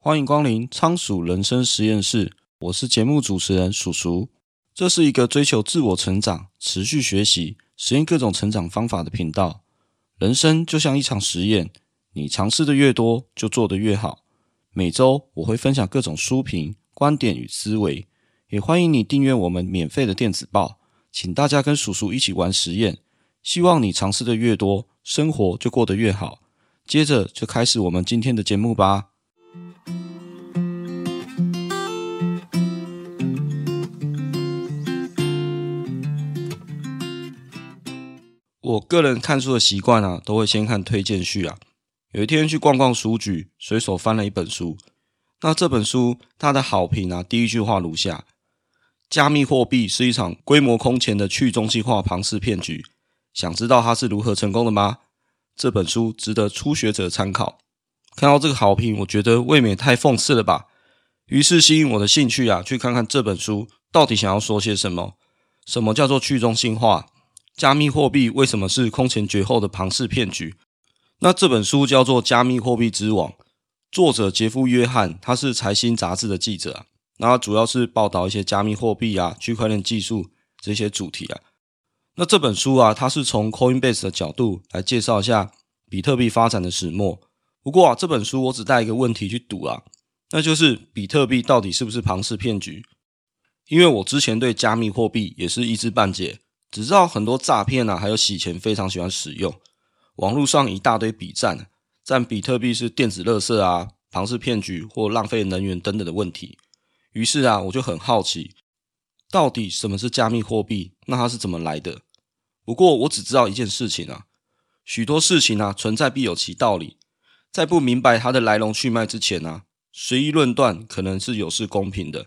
欢迎光临仓鼠人生实验室，我是节目主持人鼠鼠。这是一个追求自我成长、持续学习、实验各种成长方法的频道。人生就像一场实验，你尝试的越多，就做得越好。每周我会分享各种书评、观点与思维，也欢迎你订阅我们免费的电子报。请大家跟鼠鼠一起玩实验，希望你尝试的越多，生活就过得越好。接着就开始我们今天的节目吧。我个人看书的习惯啊，都会先看推荐序啊。有一天去逛逛书局，随手翻了一本书。那这本书它的好评啊，第一句话如下：加密货币是一场规模空前的去中心化庞氏骗局。想知道它是如何成功的吗？这本书值得初学者参考。看到这个好评，我觉得未免太讽刺了吧。于是吸引我的兴趣啊，去看看这本书到底想要说些什么。什么叫做去中心化？加密货币为什么是空前绝后的庞氏骗局？那这本书叫做《加密货币之王》，作者杰夫·约翰，他是财新杂志的记者啊。那主要是报道一些加密货币啊、区块链技术这些主题啊。那这本书啊，它是从 Coinbase 的角度来介绍一下比特币发展的始末。不过啊，这本书我只带一个问题去赌啊，那就是比特币到底是不是庞氏骗局？因为我之前对加密货币也是一知半解。只知道很多诈骗啊，还有洗钱非常喜欢使用，网络上一大堆笔战，占比特币是电子垃圾啊、庞氏骗局或浪费能源等等的问题。于是啊，我就很好奇，到底什么是加密货币？那它是怎么来的？不过我只知道一件事情啊，许多事情啊存在必有其道理，在不明白它的来龙去脉之前啊，随意论断可能是有失公平的。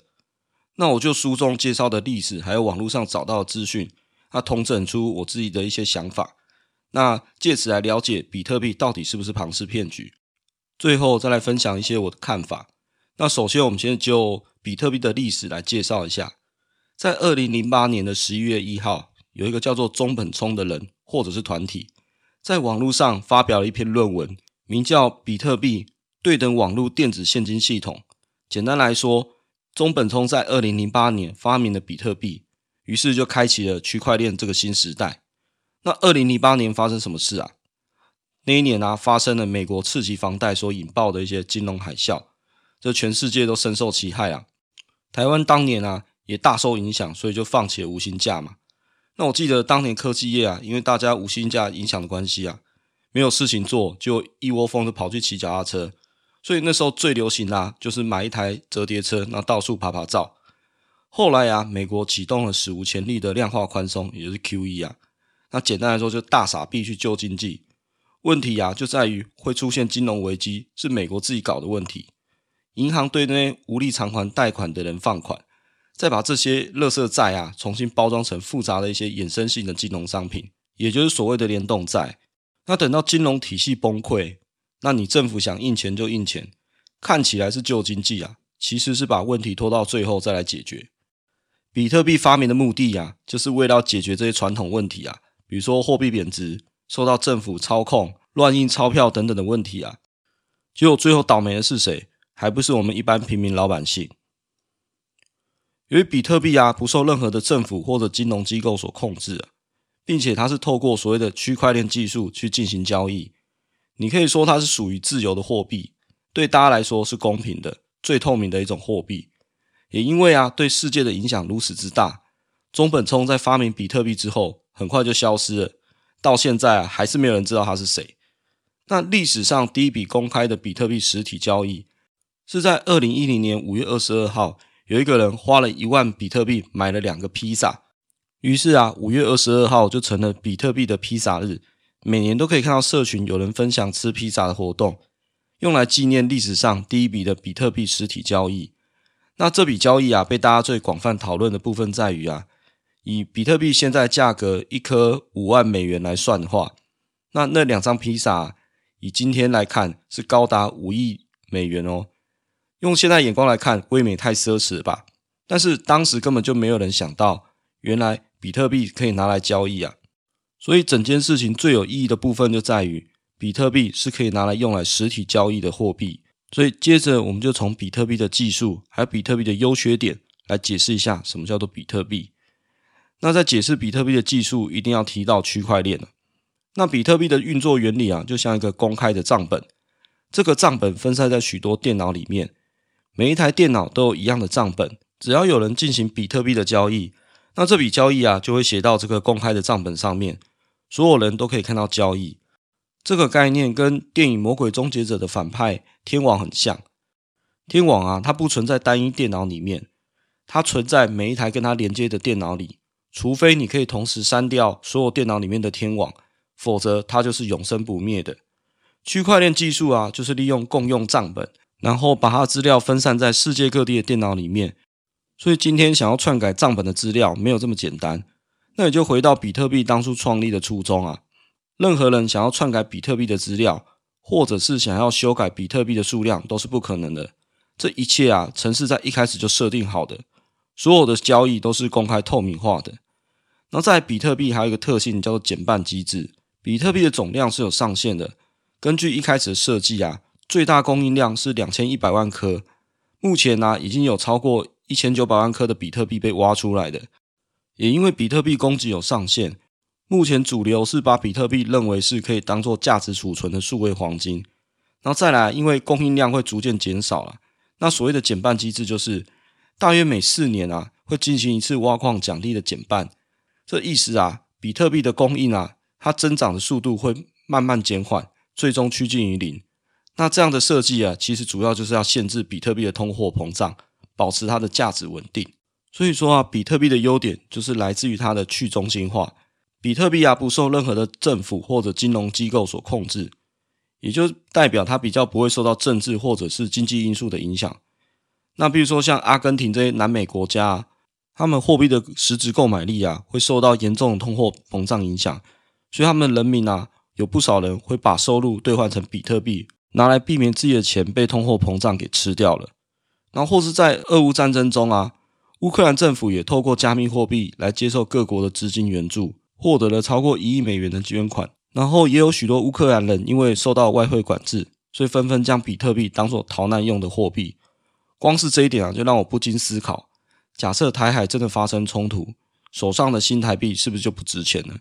那我就书中介绍的历史，还有网络上找到的资讯。他统整出我自己的一些想法，那借此来了解比特币到底是不是庞氏骗局，最后再来分享一些我的看法。那首先，我们先就比特币的历史来介绍一下。在二零零八年的十一月一号，有一个叫做中本聪的人或者是团体，在网络上发表了一篇论文，名叫《比特币对等网络电子现金系统》。简单来说，中本聪在二零零八年发明了比特币。于是就开启了区块链这个新时代。那二零零八年发生什么事啊？那一年啊，发生了美国次级房贷所引爆的一些金融海啸，这全世界都深受其害啊。台湾当年啊也大受影响，所以就放弃了无薪假嘛。那我记得当年科技业啊，因为大家无薪假影响的关系啊，没有事情做，就一窝蜂的跑去骑脚踏车。所以那时候最流行啊，就是买一台折叠车，然后到处爬爬照。后来啊，美国启动了史无前例的量化宽松，也就是 QE 啊。那简单来说，就大傻逼去救经济。问题啊，就在于会出现金融危机，是美国自己搞的问题。银行对那些无力偿还贷款的人放款，再把这些垃圾债啊重新包装成复杂的一些衍生性的金融商品，也就是所谓的联动债。那等到金融体系崩溃，那你政府想印钱就印钱，看起来是救经济啊，其实是把问题拖到最后再来解决。比特币发明的目的啊，就是为了解决这些传统问题啊，比如说货币贬值、受到政府操控、乱印钞票等等的问题啊。结果最后倒霉的是谁？还不是我们一般平民老百姓。由于比特币啊，不受任何的政府或者金融机构所控制啊，并且它是透过所谓的区块链技术去进行交易，你可以说它是属于自由的货币，对大家来说是公平的、最透明的一种货币。也因为啊，对世界的影响如此之大，中本聪在发明比特币之后，很快就消失了。到现在啊，还是没有人知道他是谁。那历史上第一笔公开的比特币实体交易，是在二零一零年五月二十二号，有一个人花了一万比特币买了两个披萨。于是啊，五月二十二号就成了比特币的披萨日，每年都可以看到社群有人分享吃披萨的活动，用来纪念历史上第一笔的比特币实体交易。那这笔交易啊，被大家最广泛讨论的部分在于啊，以比特币现在价格一颗五万美元来算的话，那那两张披萨，以今天来看是高达五亿美元哦。用现在眼光来看，未免太奢侈了吧？但是当时根本就没有人想到，原来比特币可以拿来交易啊。所以整件事情最有意义的部分就在于，比特币是可以拿来用来实体交易的货币。所以接着我们就从比特币的技术还有比特币的优缺点来解释一下什么叫做比特币。那在解释比特币的技术，一定要提到区块链。那比特币的运作原理啊，就像一个公开的账本，这个账本分散在许多电脑里面，每一台电脑都有一样的账本。只要有人进行比特币的交易，那这笔交易啊就会写到这个公开的账本上面，所有人都可以看到交易。这个概念跟电影《魔鬼终结者》的反派天网很像。天网啊，它不存在单一电脑里面，它存在每一台跟它连接的电脑里，除非你可以同时删掉所有电脑里面的天网。否则，它就是永生不灭的。区块链技术啊，就是利用共用账本，然后把它资料分散在世界各地的电脑里面。所以，今天想要篡改账本的资料，没有这么简单。那也就回到比特币当初创立的初衷啊。任何人想要篡改比特币的资料，或者是想要修改比特币的数量，都是不可能的。这一切啊，程式在一开始就设定好的，所有的交易都是公开透明化的。那，在比特币还有一个特性叫做减半机制。比特币的总量是有上限的。根据一开始的设计啊，最大供应量是两千一百万颗。目前呢、已经有超过一千九百万颗的比特币被挖出来的。也因为比特币供给有上限，目前主流是把比特币认为是可以当做价值储存的数位黄金。然后再来，因为供应量会逐渐减少了，那所谓的减半机制就是大约每四年啊，会进行一次挖矿奖励的减半。这意思啊，比特币的供应啊。它增长的速度会慢慢减缓，最终趋近于零。那这样的设计啊，其实主要就是要限制比特币的通货膨胀，保持它的价值稳定。所以说啊，比特币的优点就是来自于它的去中心化。比特币啊，不受任何的政府或者金融机构所控制，也就代表它比较不会受到政治或者是经济因素的影响。那比如说像阿根廷这些南美国家，他们货币的实质购买力啊，会受到严重的通货膨胀影响。所以他们人民啊，有不少人会把收入兑换成比特币，拿来避免自己的钱被通货膨胀给吃掉了。然后或是在俄乌战争中啊，乌克兰政府也透过加密货币来接受各国的资金援助，获得了超过一亿美元的捐款。然后也有许多乌克兰人因为受到外汇管制，所以纷纷将比特币当作逃难用的货币。光是这一点啊，就让我不禁思考：假设台海真的发生冲突，手上的新台币是不是就不值钱了？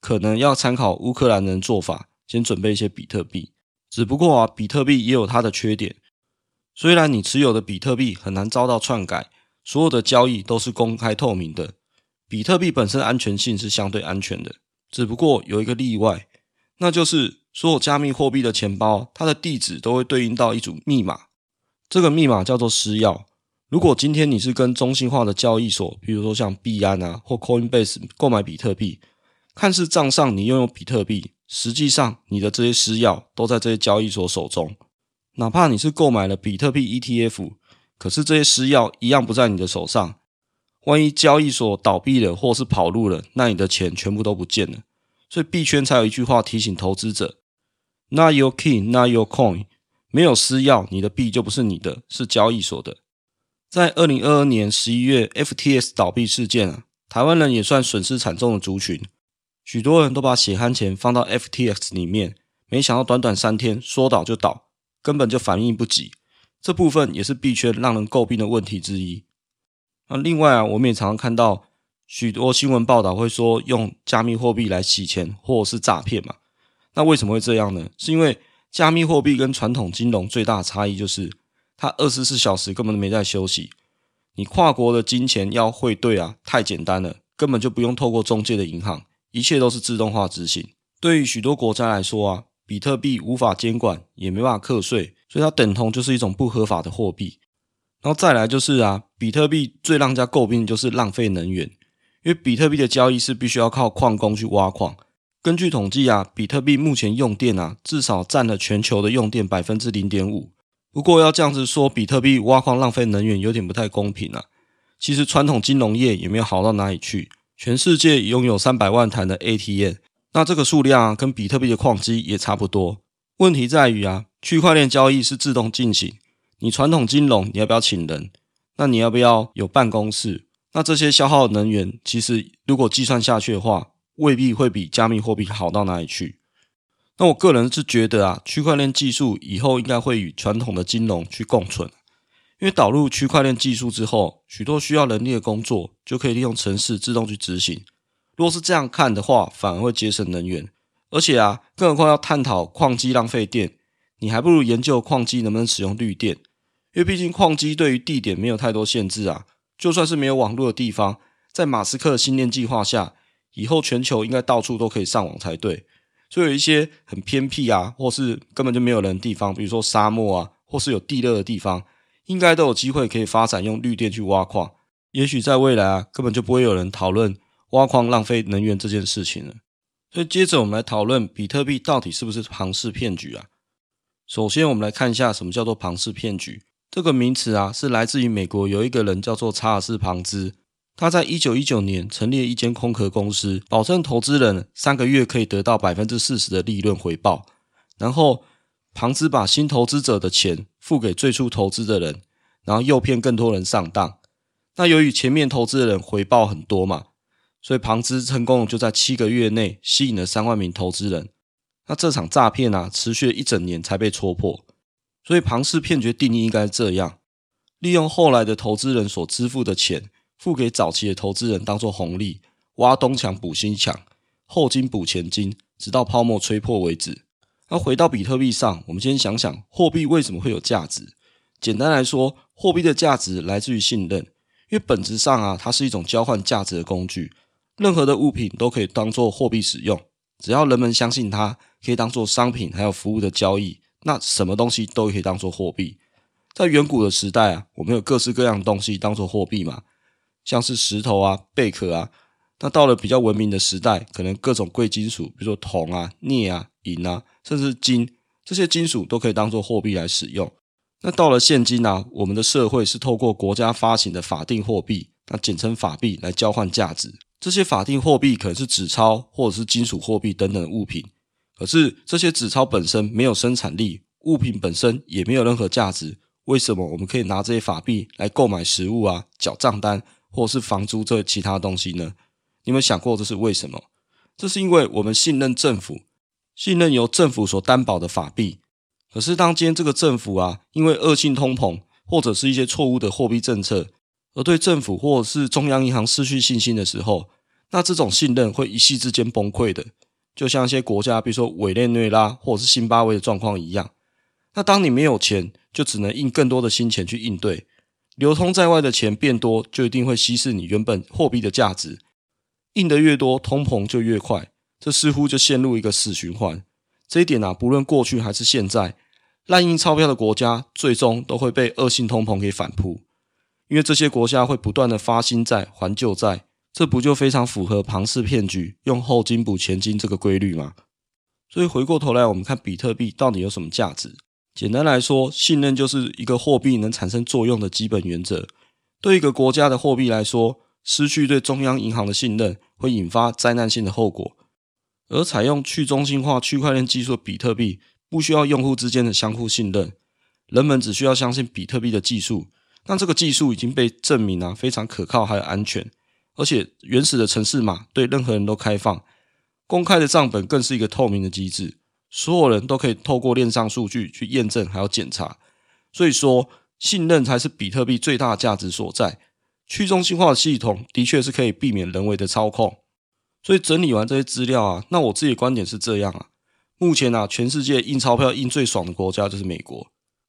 可能要参考乌克兰人做法，先准备一些比特币。只不过啊，比特币也有它的缺点。虽然你持有的比特币很难遭到篡改，所有的交易都是公开透明的，比特币本身安全性是相对安全的。只不过有一个例外，那就是所有加密货币的钱包，它的地址都会对应到一组密码，这个密码叫做私钥。如果今天你是跟中心化的交易所，比如说像币安啊或 Coinbase 购买比特币。看似账上你拥有比特币，实际上你的这些私钥都在这些交易所手中。哪怕你是购买了比特币 ETF，可是这些私钥一样不在你的手上。万一交易所倒闭了，或是跑路了，那你的钱全部都不见了。所以币圈才有一句话提醒投资者：Not your key, not your coin。没有私钥，你的币就不是你的，是交易所的。在二零二二年十一月，FTX 倒闭事件啊，台湾人也算损失惨重的族群。许多人都把血汗钱放到 FTX 里面，没想到短短三天说倒就倒，根本就反应不及。这部分也是币圈让人诟病的问题之一。那另外啊，我们也常常看到许多新闻报道会说用加密货币来洗钱或者是诈骗嘛。那为什么会这样呢？是因为加密货币跟传统金融最大的差异就是它二十四小时根本没在休息。你跨国的金钱要汇兑啊，太简单了，根本就不用透过中介的银行。一切都是自动化执行。对于许多国家来说啊，比特币无法监管，也没办法课税，所以它等同就是一种不合法的货币。然后再来就是啊，比特币最让人家诟病就是浪费能源，因为比特币的交易是必须要靠矿工去挖矿。根据统计啊，比特币目前用电啊，至少占了全球的用电百分之零点五。不过要这样子说，比特币挖矿浪费能源有点不太公平啊。其实传统金融业也没有好到哪里去。全世界拥有三百万台的 ATM，那这个数量啊，跟比特币的矿机也差不多。问题在于啊，区块链交易是自动进行，你传统金融你要不要请人？那你要不要有办公室？那这些消耗能源，其实如果计算下去的话，未必会比加密货币好到哪里去。那我个人是觉得啊，区块链技术以后应该会与传统的金融去共存，因为导入区块链技术之后，许多需要人力的工作就可以利用程式自动去执行。如果是这样看的话，反而会节省能源。而且啊，更何况要探讨矿机浪费电，你还不如研究矿机能不能使用绿电，因为毕竟矿机对于地点没有太多限制啊。就算是没有网络的地方，在马斯克的星链计划下，以后全球应该到处都可以上网才对。所以有一些很偏僻啊，或是根本就没有人的地方，比如说沙漠啊，或是有地热的地方，应该都有机会可以发展用绿电去挖矿。也许在未来啊，根本就不会有人讨论挖矿浪费能源这件事情了。所以接着我们来讨论比特币到底是不是庞氏骗局啊？首先我们来看一下什么叫做庞氏骗局。这个名词啊，是来自于美国有一个人叫做查尔斯·庞兹。他在一九一九年成立了一间空壳公司，保证投资人三个月可以得到百分之四十的利润回报。然后，庞兹把新投资者的钱付给最初投资的人，然后诱骗更多人上当。那由于前面投资的人回报很多嘛，所以庞兹成功就在七个月内吸引了三万名投资人。那这场诈骗啊，持续了一整年才被戳破。所以，庞氏骗局定义应该这样：利用后来的投资人所支付的钱。付给早期的投资人当做红利，挖东墙补西墙，后金补前金，直到泡沫吹破为止。那回到比特币上，我们先想想货币为什么会有价值？简单来说，货币的价值来自于信任，因为本质上啊，它是一种交换价值的工具。任何的物品都可以当做货币使用，只要人们相信它可以当做商品还有服务的交易，那什么东西都可以当做货币。在远古的时代啊，我们有各式各样的东西当做货币嘛。像是石头啊、贝壳啊，那到了比较文明的时代，可能各种贵金属，比如说铜啊、镍啊、银啊，甚至金，这些金属都可以当做货币来使用。那到了现今啊，我们的社会是透过国家发行的法定货币，那简称法币来交换价值。这些法定货币可能是纸钞或者是金属货币等等的物品，可是这些纸钞本身没有生产力，物品本身也没有任何价值。为什么我们可以拿这些法币来购买食物啊、缴账单？或是房租这其他东西呢？你们想过这是为什么？这是因为我们信任政府，信任由政府所担保的法币。可是当今天这个政府啊，因为恶性通膨或者是一些错误的货币政策，而对政府或者是中央银行失去信心的时候，那这种信任会一夕之间崩溃的。就像一些国家，比如说委内瑞拉或者是辛巴威的状况一样。那当你没有钱，就只能印更多的新钱去应对。流通在外的钱变多，就一定会稀释你原本货币的价值。印得越多，通膨就越快，这似乎就陷入一个死循环。这一点啊，不论过去还是现在，滥印钞票的国家最终都会被恶性通膨给反扑，因为这些国家会不断的发新债还旧债，这不就非常符合庞氏骗局用后金补前金这个规律吗？所以回过头来，我们看比特币到底有什么价值？简单来说，信任就是一个货币能产生作用的基本原则。对一个国家的货币来说，失去对中央银行的信任，会引发灾难性的后果。而采用去中心化区块链技术的比特币，不需要用户之间的相互信任，人们只需要相信比特币的技术。那这个技术已经被证明啊，非常可靠还有安全，而且原始的城市码对任何人都开放，公开的账本更是一个透明的机制。所有人都可以透过链上数据去验证，还有检查，所以说信任才是比特币最大价值所在。去中心化的系统的确是可以避免人为的操控。所以整理完这些资料啊，那我自己的观点是这样啊。目前啊，全世界印钞票印最爽的国家就是美国，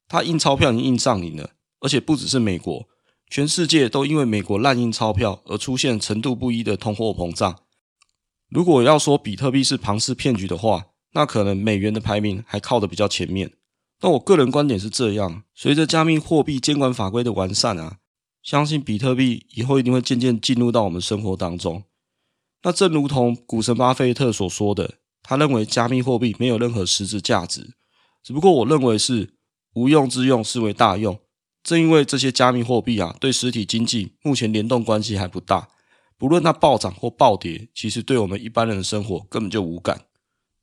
它印钞票已经印上瘾了，而且不只是美国，全世界都因为美国滥印钞票而出现程度不一的通货膨胀。如果要说比特币是庞氏骗局的话，那可能美元的排名还靠得比较前面，但我个人观点是这样：随着加密货币监管法规的完善啊，相信比特币以后一定会渐渐进入到我们生活当中。那正如同股神巴菲特所说的，他认为加密货币没有任何实质价值，只不过我认为是无用之用是为大用。正因为这些加密货币啊，对实体经济目前联动关系还不大，不论它暴涨或暴跌，其实对我们一般人的生活根本就无感。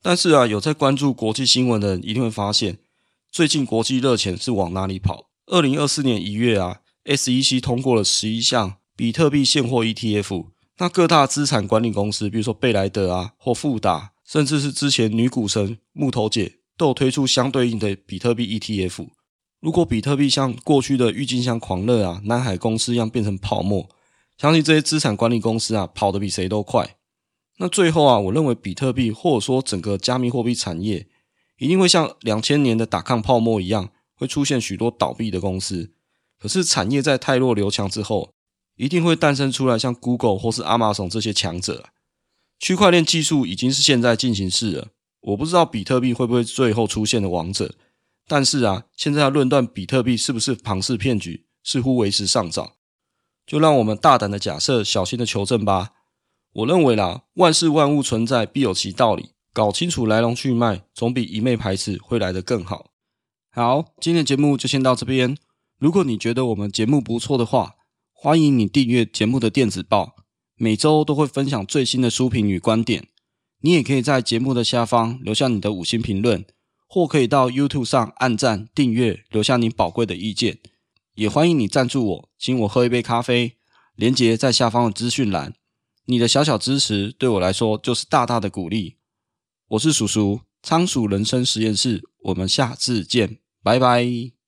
但是啊，有在关注国际新闻的人一定会发现，最近国际热钱是往哪里跑？二零二四年一月啊，SEC 通过了十一项比特币现货 ETF。那各大资产管理公司，比如说贝莱德啊或富达，甚至是之前女股神木头姐都有推出相对应的比特币 ETF。如果比特币像过去的郁金香狂热啊、南海公司一样变成泡沫，相信这些资产管理公司啊跑得比谁都快。那最后啊，我认为比特币或者说整个加密货币产业一定会像两千年的打抗泡沫一样，会出现许多倒闭的公司。可是产业在汰弱留强之后，一定会诞生出来像 Google 或是 Amazon 这些强者。区块链技术已经是现在进行式了，我不知道比特币会不会最后出现的王者。但是啊，现在要论断比特币是不是庞氏骗局，似乎为时尚早。就让我们大胆的假设，小心的求证吧。我认为啦，万事万物存在必有其道理，搞清楚来龙去脉，总比一昧排斥会来得更好。好，今天的节目就先到这边。如果你觉得我们节目不错的话，欢迎你订阅节目的电子报，每周都会分享最新的书评与观点。你也可以在节目的下方留下你的五星评论。或可以到 YouTube 上按赞、订阅，留下你宝贵的意见。也欢迎你赞助我，请我喝一杯咖啡，连结在下方的资讯栏。你的小小支持对我来说就是大大的鼓励。我是叔叔，仓鼠人生实验室，我们下次见，拜拜。